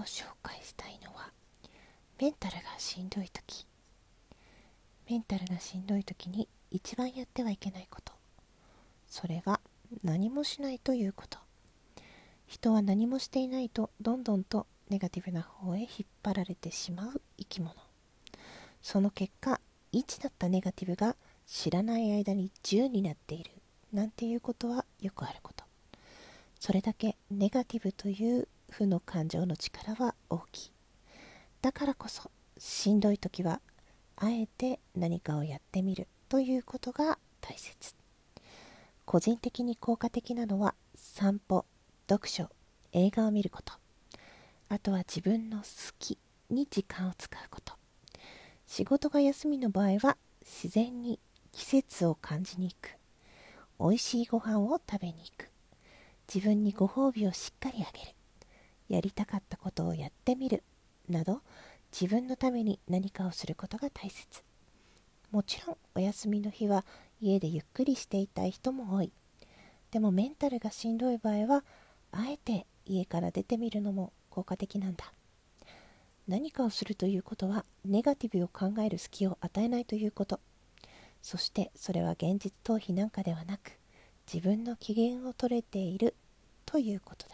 日紹介したいのはメンタルがしんどい時。メンタルがしんどい時に一番やってはいけないこと。それは何もしないということ。人は何もしていないとどんどんとネガティブな方へ引っ張られてしまう生き物。その結果1だったネガティブが知らない間に10になっているなんていうことはよくあること。それだけネガティブという負の感情の力は大きい。だからこそしんどい時はあえて何かをやってみるということが大切。個人的に効果的なのは散歩読書映画を見ること。あとは自分の好きに時間を使うこと。仕事が休みの場合は自然に季節を感じに行く。美味しいご飯を食べに行く。自分にご褒美をしっかりあげる。やりたかったことをやってみる。など自分のために何かをすることが大切。もちろんお休みの日は家でゆっくりしていたい人も多い。でもメンタルがしんどい場合はあえて家から出てみるのも効果的なんだ。何かをするということはネガティブを考える隙を与えないということ。そしてそれは現実逃避なんかではなく自分の機嫌を取れているということだ。